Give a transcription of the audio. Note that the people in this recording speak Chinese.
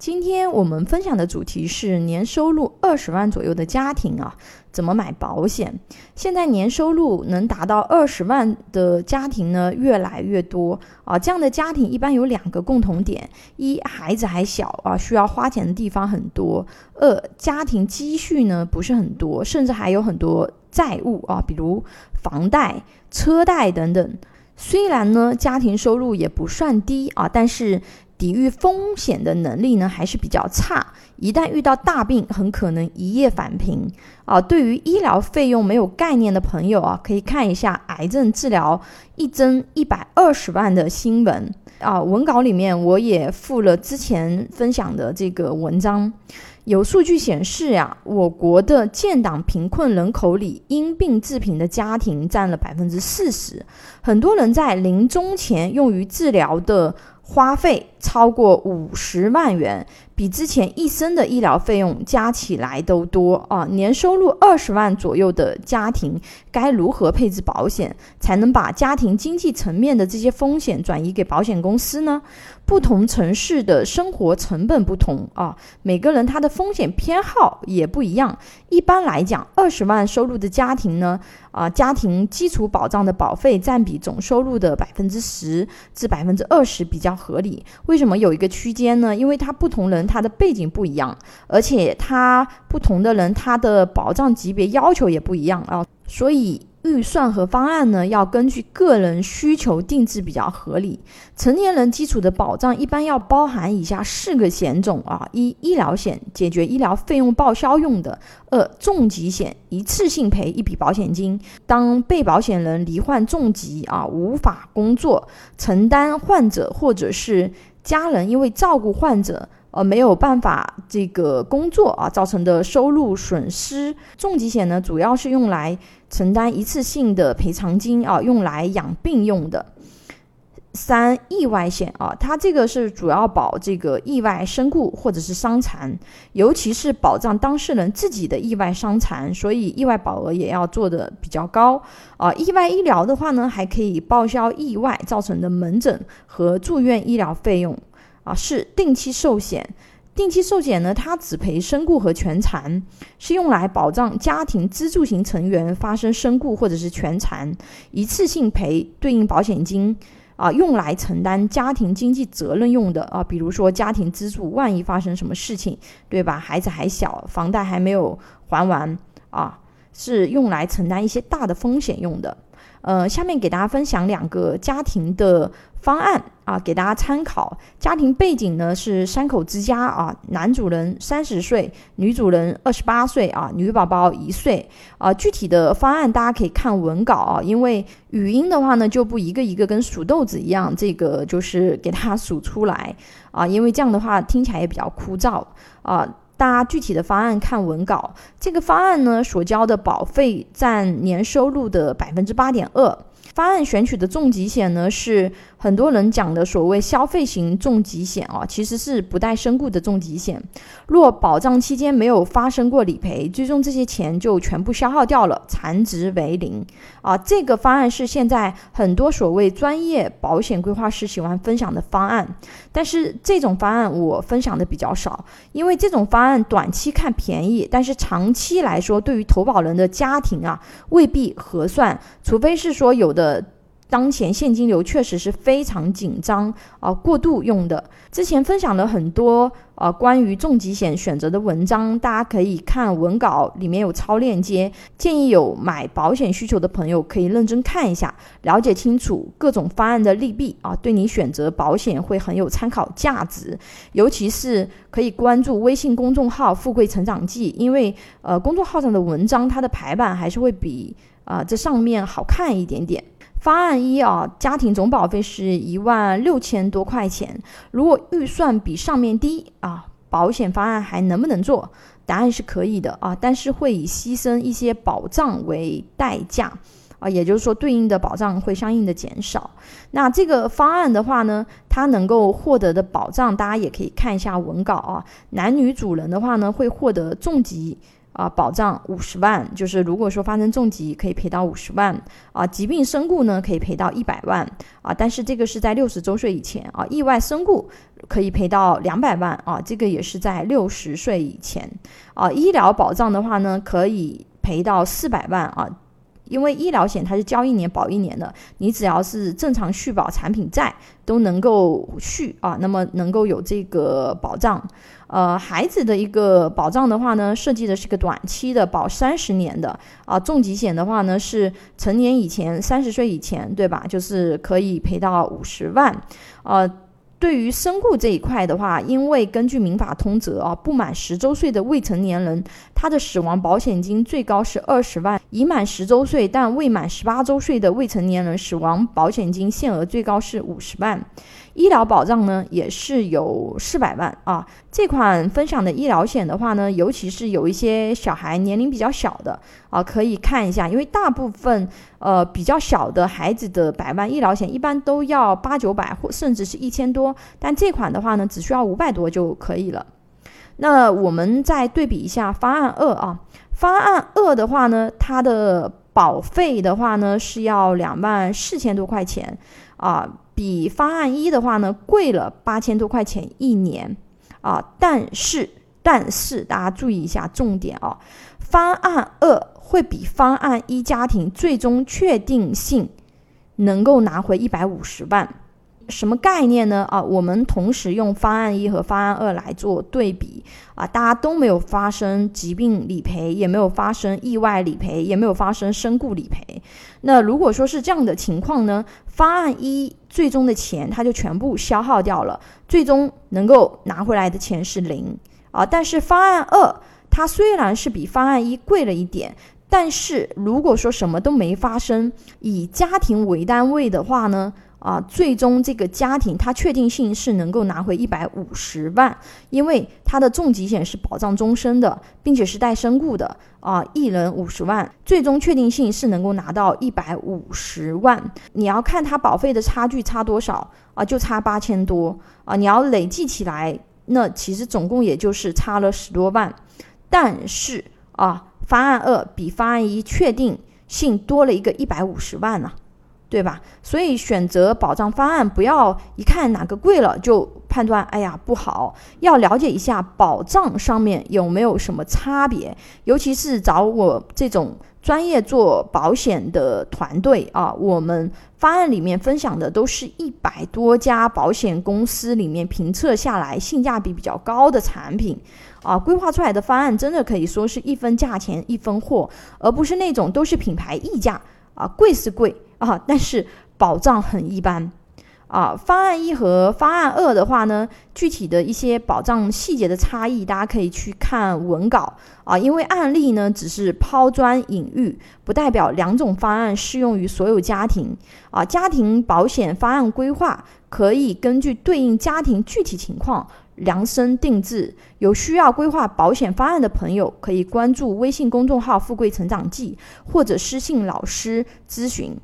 今天我们分享的主题是年收入二十万左右的家庭啊，怎么买保险？现在年收入能达到二十万的家庭呢，越来越多啊。这样的家庭一般有两个共同点：一，孩子还小啊，需要花钱的地方很多；二，家庭积蓄呢不是很多，甚至还有很多债务啊，比如房贷、车贷等等。虽然呢，家庭收入也不算低啊，但是。抵御风险的能力呢还是比较差，一旦遇到大病，很可能一夜返贫啊。对于医疗费用没有概念的朋友啊，可以看一下癌症治疗一针一百二十万的新闻啊。文稿里面我也附了之前分享的这个文章，有数据显示呀，我国的建档贫困人口里，因病致贫的家庭占了百分之四十，很多人在临终前用于治疗的。花费超过五十万元，比之前一生的医疗费用加起来都多啊！年收入二十万左右的家庭，该如何配置保险，才能把家庭经济层面的这些风险转移给保险公司呢？不同城市的生活成本不同啊，每个人他的风险偏好也不一样。一般来讲，二十万收入的家庭呢，啊，家庭基础保障的保费占比总收入的百分之十至百分之二十比较合理。为什么有一个区间呢？因为它不同人他的背景不一样，而且他不同的人他的保障级别要求也不一样啊，所以。预算和方案呢，要根据个人需求定制比较合理。成年人基础的保障一般要包含以下四个险种啊：一、医疗险，解决医疗费用报销用的；二、重疾险，一次性赔一笔保险金，当被保险人罹患重疾啊，无法工作，承担患者或者是家人因为照顾患者。呃，没有办法这个工作啊，造成的收入损失。重疾险呢，主要是用来承担一次性的赔偿金啊，用来养病用的。三、意外险啊，它这个是主要保这个意外身故或者是伤残，尤其是保障当事人自己的意外伤残，所以意外保额也要做的比较高啊。意外医疗的话呢，还可以报销意外造成的门诊和住院医疗费用。啊，是定期寿险。定期寿险呢，它只赔身故和全残，是用来保障家庭支柱型成员发生身故或者是全残，一次性赔对应保险金啊，用来承担家庭经济责任用的啊。比如说家庭支柱万一发生什么事情，对吧？孩子还小，房贷还没有还完啊，是用来承担一些大的风险用的。呃，下面给大家分享两个家庭的。方案啊，给大家参考。家庭背景呢是三口之家啊，男主人三十岁，女主人二十八岁啊，女宝宝一岁啊。具体的方案大家可以看文稿啊，因为语音的话呢就不一个一个跟数豆子一样，这个就是给大家数出来啊，因为这样的话听起来也比较枯燥啊。大家具体的方案看文稿。这个方案呢所交的保费占年收入的百分之八点二。方案选取的重疾险呢，是很多人讲的所谓消费型重疾险啊，其实是不带身故的重疾险。若保障期间没有发生过理赔，最终这些钱就全部消耗掉了，残值为零啊。这个方案是现在很多所谓专业保险规划师喜欢分享的方案，但是这种方案我分享的比较少，因为这种方案短期看便宜，但是长期来说，对于投保人的家庭啊，未必合算，除非是说有的。的当前现金流确实是非常紧张啊，过度用的。之前分享了很多啊关于重疾险选择的文章，大家可以看文稿里面有超链接。建议有买保险需求的朋友可以认真看一下，了解清楚各种方案的利弊啊，对你选择保险会很有参考价值。尤其是可以关注微信公众号“富贵成长记”，因为呃公众号上的文章它的排版还是会比。啊，这上面好看一点点。方案一啊，家庭总保费是一万六千多块钱。如果预算比上面低啊，保险方案还能不能做？答案是可以的啊，但是会以牺牲一些保障为代价啊，也就是说，对应的保障会相应的减少。那这个方案的话呢，它能够获得的保障，大家也可以看一下文稿啊。男女主人的话呢，会获得重疾。啊，保障五十万，就是如果说发生重疾，可以赔到五十万啊；疾病身故呢，可以赔到一百万啊。但是这个是在六十周岁以前啊，意外身故可以赔到两百万啊，这个也是在六十岁以前啊。医疗保障的话呢，可以赔到四百万啊。因为医疗险它是交一年保一年的，你只要是正常续保产品在，都能够续啊，那么能够有这个保障。呃，孩子的一个保障的话呢，设计的是个短期的，保三十年的啊。重疾险的话呢，是成年以前三十岁以前，对吧？就是可以赔到五十万，呃。对于身故这一块的话，因为根据民法通则啊，不满十周岁的未成年人，他的死亡保险金最高是二十万；已满十周岁但未满十八周岁的未成年人，死亡保险金限额最高是五十万。医疗保障呢也是有四百万啊。这款分享的医疗险的话呢，尤其是有一些小孩年龄比较小的啊，可以看一下，因为大部分呃比较小的孩子的百万医疗险一般都要八九百或甚至是一千多，但这款的话呢，只需要五百多就可以了。那我们再对比一下方案二啊，方案二的话呢，它的保费的话呢是要两万四千多块钱啊。比方案一的话呢，贵了八千多块钱一年啊，但是但是大家注意一下重点啊，方案二会比方案一家庭最终确定性能够拿回一百五十万。什么概念呢？啊，我们同时用方案一和方案二来做对比啊，大家都没有发生疾病理赔，也没有发生意外理赔，也没有发生身故理赔。那如果说是这样的情况呢，方案一最终的钱它就全部消耗掉了，最终能够拿回来的钱是零啊。但是方案二它虽然是比方案一贵了一点，但是如果说什么都没发生，以家庭为单位的话呢？啊，最终这个家庭他确定性是能够拿回一百五十万，因为他的重疾险是保障终身的，并且是带身故的啊，一人五十万，最终确定性是能够拿到一百五十万。你要看他保费的差距差多少啊，就差八千多啊，你要累计起来，那其实总共也就是差了十多万。但是啊，方案二比方案一确定性多了一个一百五十万呢。对吧？所以选择保障方案，不要一看哪个贵了就判断，哎呀不好。要了解一下保障上面有没有什么差别，尤其是找我这种专业做保险的团队啊。我们方案里面分享的都是一百多家保险公司里面评测下来性价比比较高的产品啊，规划出来的方案真的可以说是一分价钱一分货，而不是那种都是品牌溢价啊，贵是贵。啊，但是保障很一般，啊，方案一和方案二的话呢，具体的一些保障细节的差异，大家可以去看文稿啊，因为案例呢只是抛砖引玉，不代表两种方案适用于所有家庭啊。家庭保险方案规划可以根据对应家庭具体情况量身定制，有需要规划保险方案的朋友，可以关注微信公众号“富贵成长记”或者私信老师咨询。